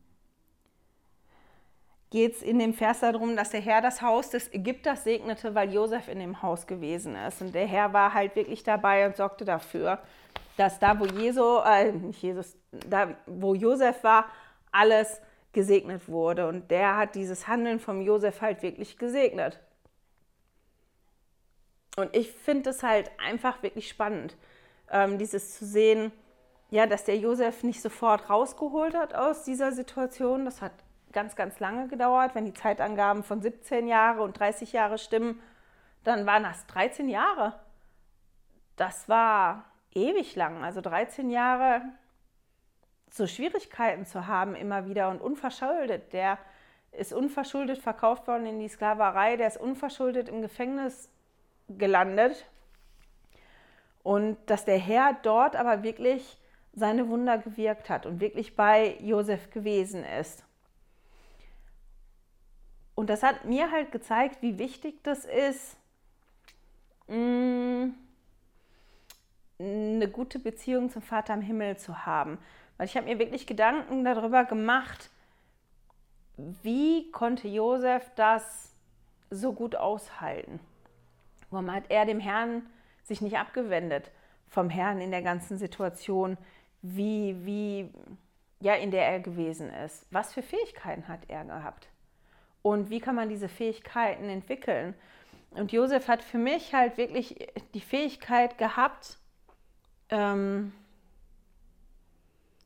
geht es in dem Vers darum, dass der Herr das Haus des Ägypters segnete, weil Josef in dem Haus gewesen ist. Und der Herr war halt wirklich dabei und sorgte dafür, dass da, wo Jesu, äh, nicht Jesus, da, wo Josef war, alles gesegnet wurde. Und der hat dieses Handeln vom Josef halt wirklich gesegnet. Und ich finde es halt einfach wirklich spannend, ähm, dieses zu sehen, ja, dass der Josef nicht sofort rausgeholt hat aus dieser Situation. Das hat ganz, ganz lange gedauert. Wenn die Zeitangaben von 17 Jahre und 30 Jahre stimmen, dann waren das 13 Jahre. Das war ewig lang. Also 13 Jahre so Schwierigkeiten zu haben immer wieder und unverschuldet. Der ist unverschuldet verkauft worden in die Sklaverei, der ist unverschuldet im Gefängnis gelandet. Und dass der Herr dort aber wirklich seine Wunder gewirkt hat und wirklich bei Josef gewesen ist. Und das hat mir halt gezeigt, wie wichtig das ist, mm, eine gute Beziehung zum Vater im Himmel zu haben. Weil ich habe mir wirklich Gedanken darüber gemacht, wie konnte Josef das so gut aushalten? Warum hat er dem Herrn sich nicht abgewendet vom Herrn in der ganzen Situation, wie, wie, ja, in der er gewesen ist? Was für Fähigkeiten hat er gehabt? Und wie kann man diese Fähigkeiten entwickeln? Und Josef hat für mich halt wirklich die Fähigkeit gehabt, ähm,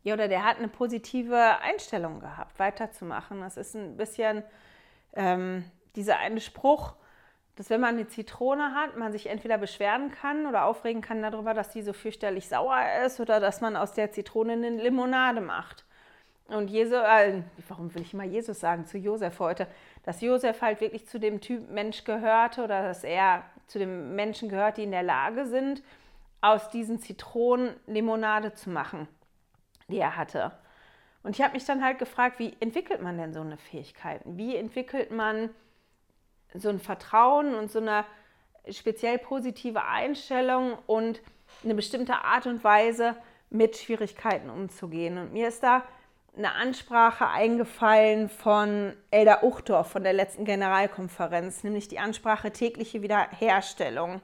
ja, oder der hat eine positive Einstellung gehabt, weiterzumachen. Das ist ein bisschen ähm, dieser eine Spruch, dass wenn man eine Zitrone hat, man sich entweder beschweren kann oder aufregen kann darüber, dass die so fürchterlich sauer ist oder dass man aus der Zitrone eine Limonade macht. Und Jesus, äh, warum will ich immer Jesus sagen, zu Josef heute, dass Josef halt wirklich zu dem Typ Mensch gehörte oder dass er zu den Menschen gehört, die in der Lage sind, aus diesen Zitronen Limonade zu machen, die er hatte. Und ich habe mich dann halt gefragt, wie entwickelt man denn so eine Fähigkeit? Wie entwickelt man so ein Vertrauen und so eine speziell positive Einstellung und eine bestimmte Art und Weise mit Schwierigkeiten umzugehen. Und mir ist da eine Ansprache eingefallen von Elda Uchtdorf von der letzten Generalkonferenz, nämlich die Ansprache tägliche Wiederherstellung.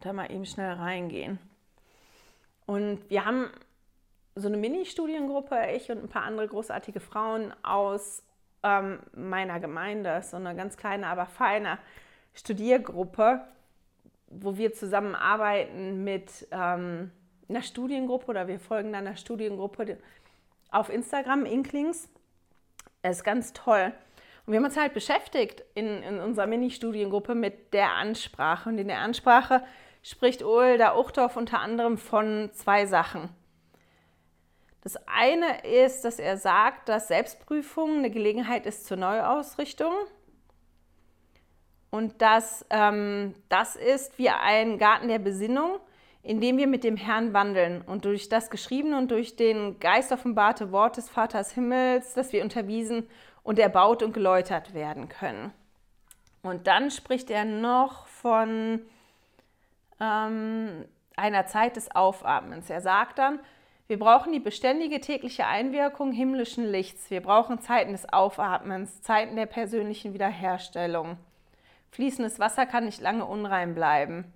Da mal eben schnell reingehen. Und wir haben so eine Mini-Studiengruppe, ich und ein paar andere großartige Frauen aus ähm, meiner Gemeinde, so eine ganz kleine, aber feine Studiergruppe, wo wir zusammenarbeiten mit ähm, einer Studiengruppe oder wir folgen einer Studiengruppe auf Instagram, Inklings. Das ist ganz toll. Und wir haben uns halt beschäftigt in, in unserer Mini-Studiengruppe mit der Ansprache. Und in der Ansprache spricht Ulda Uchtdorf unter anderem von zwei Sachen. Das eine ist, dass er sagt, dass Selbstprüfung eine Gelegenheit ist zur Neuausrichtung und dass ähm, das ist wie ein Garten der Besinnung, in dem wir mit dem Herrn wandeln und durch das geschriebene und durch den Geist offenbarte Wort des Vaters Himmels, dass wir unterwiesen und erbaut und geläutert werden können. Und dann spricht er noch von ähm, einer Zeit des Aufatmens. Er sagt dann, wir brauchen die beständige tägliche Einwirkung himmlischen Lichts. Wir brauchen Zeiten des Aufatmens, Zeiten der persönlichen Wiederherstellung. Fließendes Wasser kann nicht lange unrein bleiben.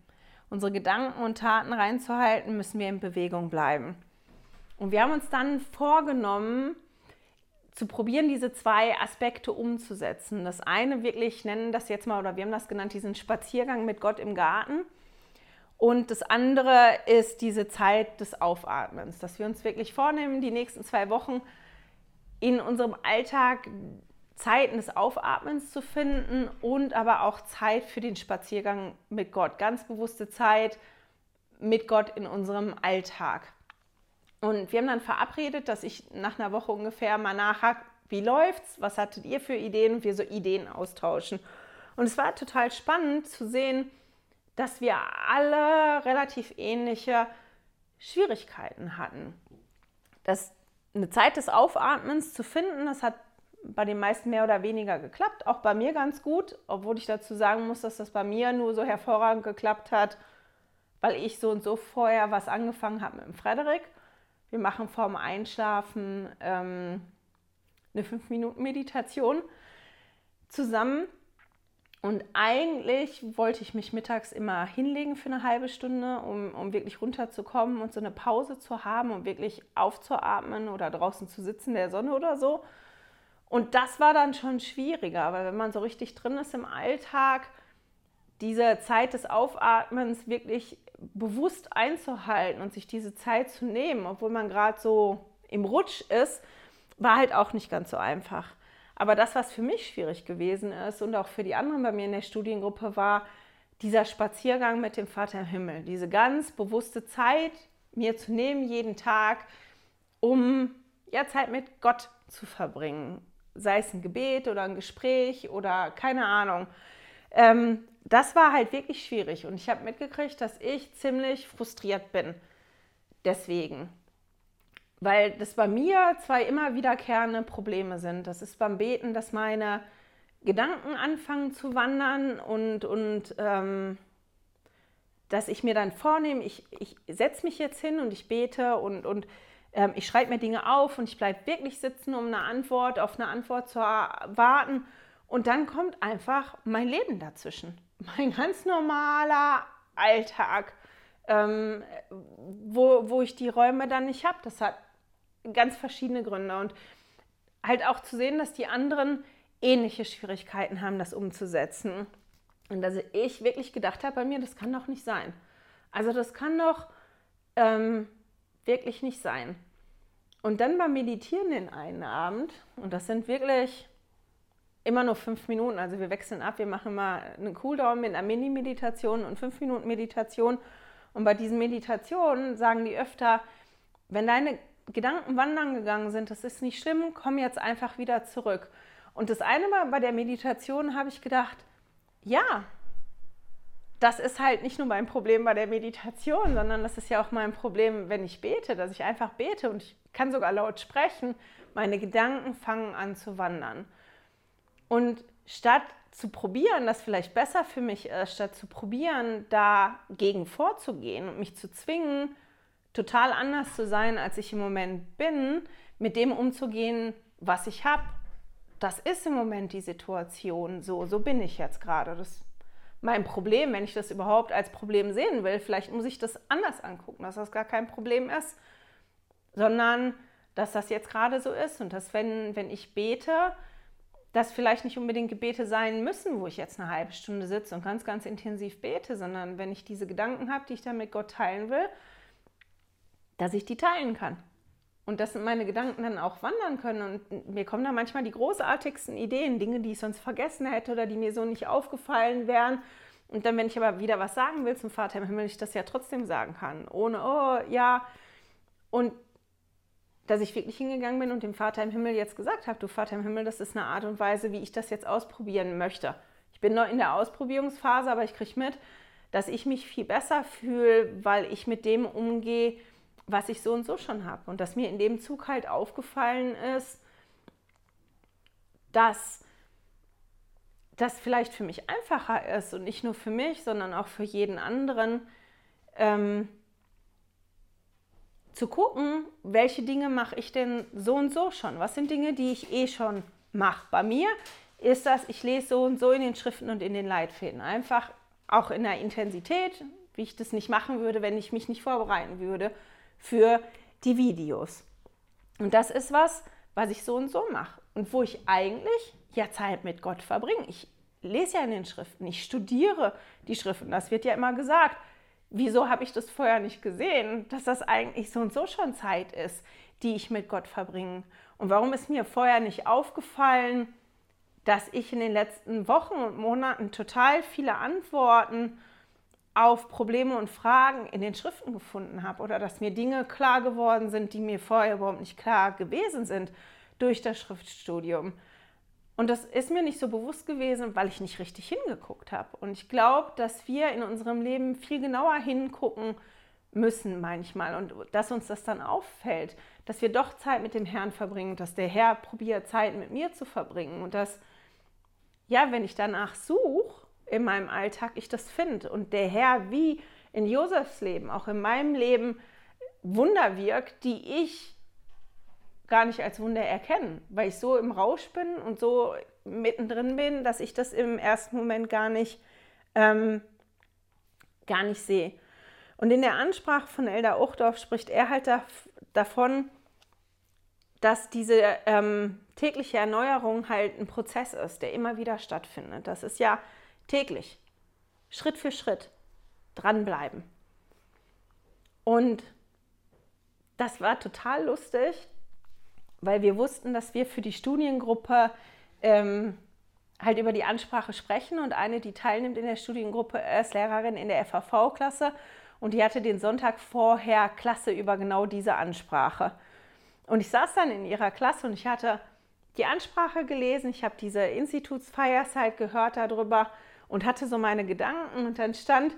Unsere Gedanken und Taten reinzuhalten, müssen wir in Bewegung bleiben. Und wir haben uns dann vorgenommen, zu probieren, diese zwei Aspekte umzusetzen. Das eine wirklich, nennen das jetzt mal, oder wir haben das genannt, diesen Spaziergang mit Gott im Garten und das andere ist diese Zeit des Aufatmens, dass wir uns wirklich vornehmen, die nächsten zwei Wochen in unserem Alltag Zeiten des Aufatmens zu finden und aber auch Zeit für den Spaziergang mit Gott. Ganz bewusste Zeit mit Gott in unserem Alltag. Und wir haben dann verabredet, dass ich nach einer Woche ungefähr mal nachhake, wie läuft's, was hattet ihr für Ideen und wir so Ideen austauschen. Und es war total spannend zu sehen, dass wir alle relativ ähnliche Schwierigkeiten hatten. Das, eine Zeit des Aufatmens zu finden, das hat bei den meisten mehr oder weniger geklappt, auch bei mir ganz gut, obwohl ich dazu sagen muss, dass das bei mir nur so hervorragend geklappt hat, weil ich so und so vorher was angefangen habe mit dem Frederik. Wir machen vorm Einschlafen ähm, eine 5-Minuten-Meditation zusammen und eigentlich wollte ich mich mittags immer hinlegen für eine halbe Stunde, um, um wirklich runterzukommen und so eine Pause zu haben und wirklich aufzuatmen oder draußen zu sitzen in der Sonne oder so. Und das war dann schon schwieriger, weil wenn man so richtig drin ist im Alltag, diese Zeit des Aufatmens wirklich bewusst einzuhalten und sich diese Zeit zu nehmen, obwohl man gerade so im Rutsch ist, war halt auch nicht ganz so einfach. Aber das, was für mich schwierig gewesen ist und auch für die anderen bei mir in der Studiengruppe, war dieser Spaziergang mit dem Vater im Himmel. Diese ganz bewusste Zeit mir zu nehmen, jeden Tag, um ja, Zeit mit Gott zu verbringen. Sei es ein Gebet oder ein Gespräch oder keine Ahnung. Ähm, das war halt wirklich schwierig und ich habe mitgekriegt, dass ich ziemlich frustriert bin. Deswegen. Weil das bei mir zwei immer wiederkehrende Probleme sind. Das ist beim Beten, dass meine Gedanken anfangen zu wandern und, und ähm, dass ich mir dann vornehme, ich, ich setze mich jetzt hin und ich bete und, und ähm, ich schreibe mir Dinge auf und ich bleibe wirklich sitzen, um eine Antwort auf eine Antwort zu warten. Und dann kommt einfach mein Leben dazwischen. Mein ganz normaler Alltag, ähm, wo, wo ich die Räume dann nicht habe. Das hat ganz verschiedene Gründe. Und halt auch zu sehen, dass die anderen ähnliche Schwierigkeiten haben, das umzusetzen. Und dass ich wirklich gedacht habe bei mir, das kann doch nicht sein. Also das kann doch ähm, wirklich nicht sein. Und dann beim Meditieren den einen Abend, und das sind wirklich immer nur fünf Minuten, also wir wechseln ab, wir machen mal einen Cooldown mit einer Mini-Meditation und fünf Minuten Meditation. Und bei diesen Meditationen sagen die öfter, wenn deine Gedanken wandern gegangen sind, das ist nicht schlimm, komm jetzt einfach wieder zurück. Und das eine Mal bei der Meditation habe ich gedacht, ja, das ist halt nicht nur mein Problem bei der Meditation, sondern das ist ja auch mein Problem, wenn ich bete, dass ich einfach bete und ich kann sogar laut sprechen, meine Gedanken fangen an zu wandern. Und statt zu probieren, das vielleicht besser für mich ist, statt zu probieren, dagegen vorzugehen und mich zu zwingen, total anders zu sein, als ich im Moment bin, mit dem umzugehen, was ich habe. Das ist im Moment die Situation. So, so bin ich jetzt gerade. Das mein Problem, wenn ich das überhaupt als Problem sehen will. Vielleicht muss ich das anders angucken, dass das gar kein Problem ist, sondern dass das jetzt gerade so ist und dass, wenn, wenn ich bete, das vielleicht nicht unbedingt Gebete sein müssen, wo ich jetzt eine halbe Stunde sitze und ganz, ganz intensiv bete, sondern wenn ich diese Gedanken habe, die ich dann mit Gott teilen will, dass ich die teilen kann. Und dass meine Gedanken dann auch wandern können. Und mir kommen da manchmal die großartigsten Ideen, Dinge, die ich sonst vergessen hätte oder die mir so nicht aufgefallen wären. Und dann, wenn ich aber wieder was sagen will zum Vater im Himmel, ich das ja trotzdem sagen kann. Ohne, oh ja. Und dass ich wirklich hingegangen bin und dem Vater im Himmel jetzt gesagt habe, du Vater im Himmel, das ist eine Art und Weise, wie ich das jetzt ausprobieren möchte. Ich bin noch in der Ausprobierungsphase, aber ich kriege mit, dass ich mich viel besser fühle, weil ich mit dem umgehe, was ich so und so schon habe. Und dass mir in dem Zug halt aufgefallen ist, dass das vielleicht für mich einfacher ist und nicht nur für mich, sondern auch für jeden anderen, ähm, zu gucken, welche Dinge mache ich denn so und so schon? Was sind Dinge, die ich eh schon mache? Bei mir ist das, ich lese so und so in den Schriften und in den Leitfäden. Einfach auch in der Intensität, wie ich das nicht machen würde, wenn ich mich nicht vorbereiten würde für die Videos. Und das ist was, was ich so und so mache und wo ich eigentlich ja Zeit mit Gott verbringe. Ich lese ja in den Schriften, ich studiere die Schriften. Das wird ja immer gesagt. Wieso habe ich das vorher nicht gesehen, dass das eigentlich so und so schon Zeit ist, die ich mit Gott verbringe? Und warum ist mir vorher nicht aufgefallen, dass ich in den letzten Wochen und Monaten total viele Antworten auf Probleme und Fragen in den Schriften gefunden habe oder dass mir Dinge klar geworden sind, die mir vorher überhaupt nicht klar gewesen sind durch das Schriftstudium. Und das ist mir nicht so bewusst gewesen, weil ich nicht richtig hingeguckt habe. Und ich glaube, dass wir in unserem Leben viel genauer hingucken müssen manchmal und dass uns das dann auffällt, dass wir doch Zeit mit dem Herrn verbringen, dass der Herr probiert, Zeit mit mir zu verbringen und dass, ja, wenn ich danach suche, in meinem Alltag ich das finde und der Herr wie in Josefs Leben, auch in meinem Leben Wunder wirkt, die ich gar nicht als Wunder erkenne, weil ich so im Rausch bin und so mittendrin bin, dass ich das im ersten Moment gar nicht, ähm, gar nicht sehe. Und in der Ansprache von Elder Uchdorf spricht er halt da, davon, dass diese ähm, tägliche Erneuerung halt ein Prozess ist, der immer wieder stattfindet. Das ist ja täglich. Schritt für Schritt dranbleiben. Und das war total lustig, weil wir wussten, dass wir für die Studiengruppe ähm, halt über die Ansprache sprechen und eine, die teilnimmt in der Studiengruppe, ist Lehrerin in der FAV-Klasse und die hatte den Sonntag vorher Klasse über genau diese Ansprache. Und ich saß dann in ihrer Klasse und ich hatte die Ansprache gelesen, ich habe diese Institutsfeierzeit gehört darüber und hatte so meine Gedanken und dann stand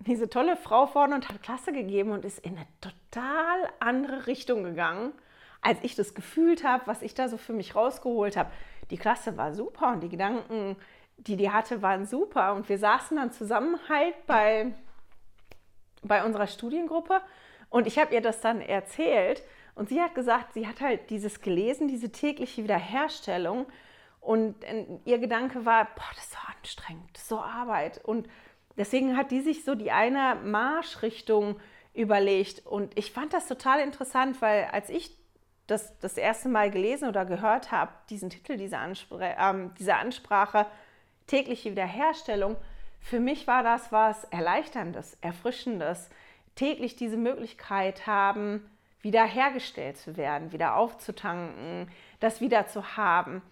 diese tolle Frau vorne und hat Klasse gegeben und ist in eine total andere Richtung gegangen, als ich das gefühlt habe, was ich da so für mich rausgeholt habe. Die Klasse war super und die Gedanken, die die hatte, waren super und wir saßen dann zusammen halt bei, bei unserer Studiengruppe und ich habe ihr das dann erzählt und sie hat gesagt, sie hat halt dieses gelesen, diese tägliche Wiederherstellung und ihr Gedanke war, boah, das ist so anstrengend, so Arbeit und Deswegen hat die sich so die eine Marschrichtung überlegt. Und ich fand das total interessant, weil als ich das das erste Mal gelesen oder gehört habe, diesen Titel dieser, Anspr äh, dieser Ansprache, tägliche Wiederherstellung, für mich war das was Erleichterndes, Erfrischendes, täglich diese Möglichkeit haben, wiederhergestellt zu werden, wieder aufzutanken, das wieder zu haben.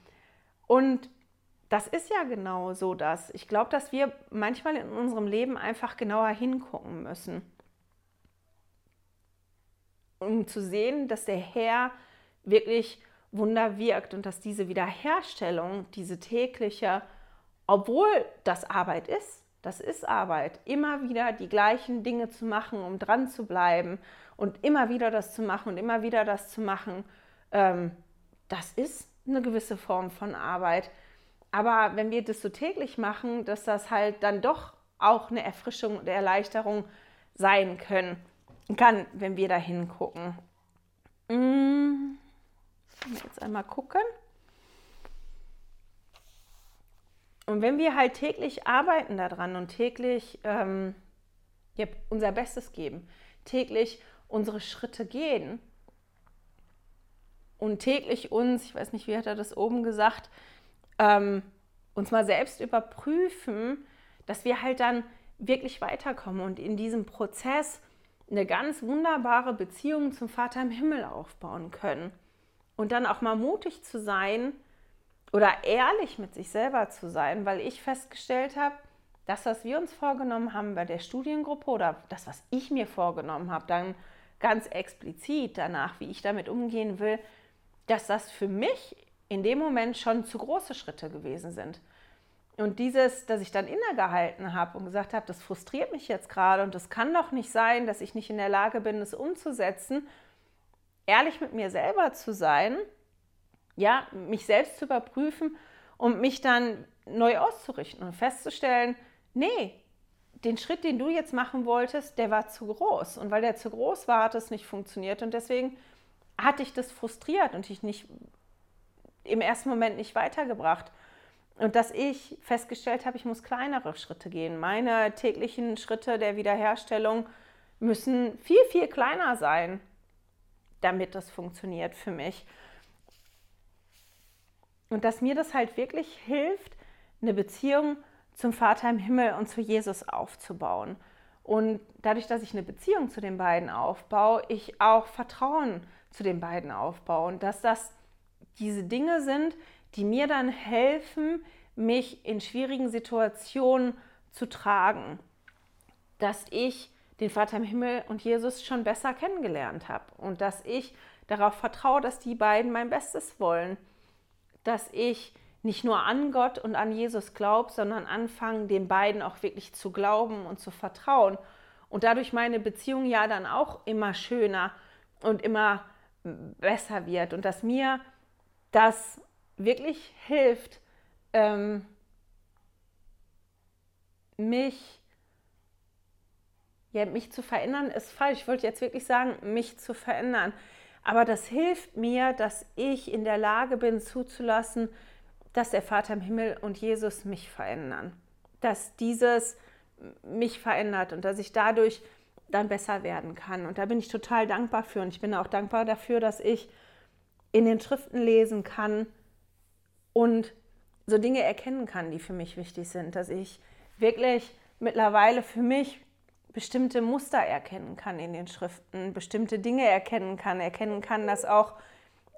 Und das ist ja genau so das. Ich glaube, dass wir manchmal in unserem Leben einfach genauer hingucken müssen, um zu sehen, dass der Herr wirklich Wunder wirkt und dass diese Wiederherstellung, diese tägliche, obwohl das Arbeit ist, das ist Arbeit, immer wieder die gleichen Dinge zu machen, um dran zu bleiben und immer wieder das zu machen und immer wieder das zu machen, ähm, das ist eine gewisse Form von Arbeit aber wenn wir das so täglich machen, dass das halt dann doch auch eine Erfrischung und Erleichterung sein können, kann, wenn wir da hingucken. Hm. Jetzt einmal gucken. Und wenn wir halt täglich arbeiten daran und täglich ähm, ja, unser Bestes geben, täglich unsere Schritte gehen und täglich uns, ich weiß nicht, wie hat er das oben gesagt, ähm, uns mal selbst überprüfen, dass wir halt dann wirklich weiterkommen und in diesem Prozess eine ganz wunderbare Beziehung zum Vater im Himmel aufbauen können. Und dann auch mal mutig zu sein oder ehrlich mit sich selber zu sein, weil ich festgestellt habe, das, was wir uns vorgenommen haben bei der Studiengruppe oder das, was ich mir vorgenommen habe, dann ganz explizit danach, wie ich damit umgehen will, dass das für mich in dem Moment schon zu große Schritte gewesen sind. Und dieses, dass ich dann innegehalten habe und gesagt habe, das frustriert mich jetzt gerade und das kann doch nicht sein, dass ich nicht in der Lage bin, es umzusetzen, ehrlich mit mir selber zu sein, ja, mich selbst zu überprüfen und mich dann neu auszurichten und festzustellen, nee, den Schritt, den du jetzt machen wolltest, der war zu groß. Und weil der zu groß war, hat es nicht funktioniert. Und deswegen hat dich das frustriert und dich nicht im ersten Moment nicht weitergebracht. Und dass ich festgestellt habe, ich muss kleinere Schritte gehen. Meine täglichen Schritte der Wiederherstellung müssen viel, viel kleiner sein, damit das funktioniert für mich. Und dass mir das halt wirklich hilft, eine Beziehung zum Vater im Himmel und zu Jesus aufzubauen. Und dadurch, dass ich eine Beziehung zu den beiden aufbaue, ich auch Vertrauen zu den beiden aufbaue. Und dass das diese Dinge sind, die mir dann helfen, mich in schwierigen Situationen zu tragen. Dass ich den Vater im Himmel und Jesus schon besser kennengelernt habe und dass ich darauf vertraue, dass die beiden mein Bestes wollen. Dass ich nicht nur an Gott und an Jesus glaube, sondern anfange, den beiden auch wirklich zu glauben und zu vertrauen. Und dadurch meine Beziehung ja dann auch immer schöner und immer besser wird. Und dass mir das wirklich hilft, ähm, mich, ja, mich zu verändern, ist falsch. Ich wollte jetzt wirklich sagen, mich zu verändern. Aber das hilft mir, dass ich in der Lage bin zuzulassen, dass der Vater im Himmel und Jesus mich verändern. Dass dieses mich verändert und dass ich dadurch dann besser werden kann. Und da bin ich total dankbar für. Und ich bin auch dankbar dafür, dass ich in den Schriften lesen kann und so Dinge erkennen kann, die für mich wichtig sind, dass ich wirklich mittlerweile für mich bestimmte Muster erkennen kann in den Schriften, bestimmte Dinge erkennen kann, erkennen kann, dass auch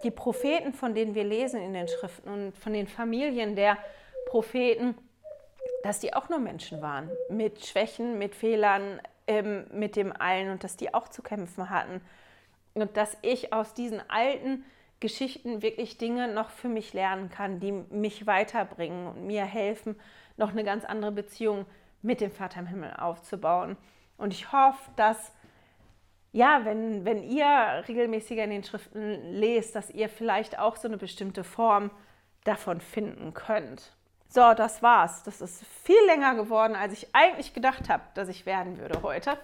die Propheten, von denen wir lesen in den Schriften und von den Familien der Propheten, dass die auch nur Menschen waren, mit Schwächen, mit Fehlern, ähm, mit dem allen und dass die auch zu kämpfen hatten. Und dass ich aus diesen alten Geschichten wirklich Dinge noch für mich lernen kann, die mich weiterbringen und mir helfen, noch eine ganz andere Beziehung mit dem Vater im Himmel aufzubauen. Und ich hoffe, dass, ja, wenn, wenn ihr regelmäßiger in den Schriften lest, dass ihr vielleicht auch so eine bestimmte Form davon finden könnt. So, das war's. Das ist viel länger geworden, als ich eigentlich gedacht habe, dass ich werden würde heute.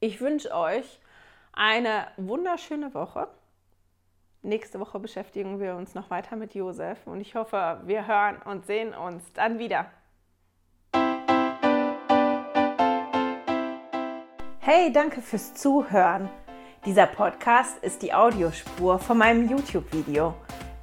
Ich wünsche euch eine wunderschöne Woche. Nächste Woche beschäftigen wir uns noch weiter mit Josef und ich hoffe, wir hören und sehen uns dann wieder. Hey, danke fürs Zuhören. Dieser Podcast ist die Audiospur von meinem YouTube-Video.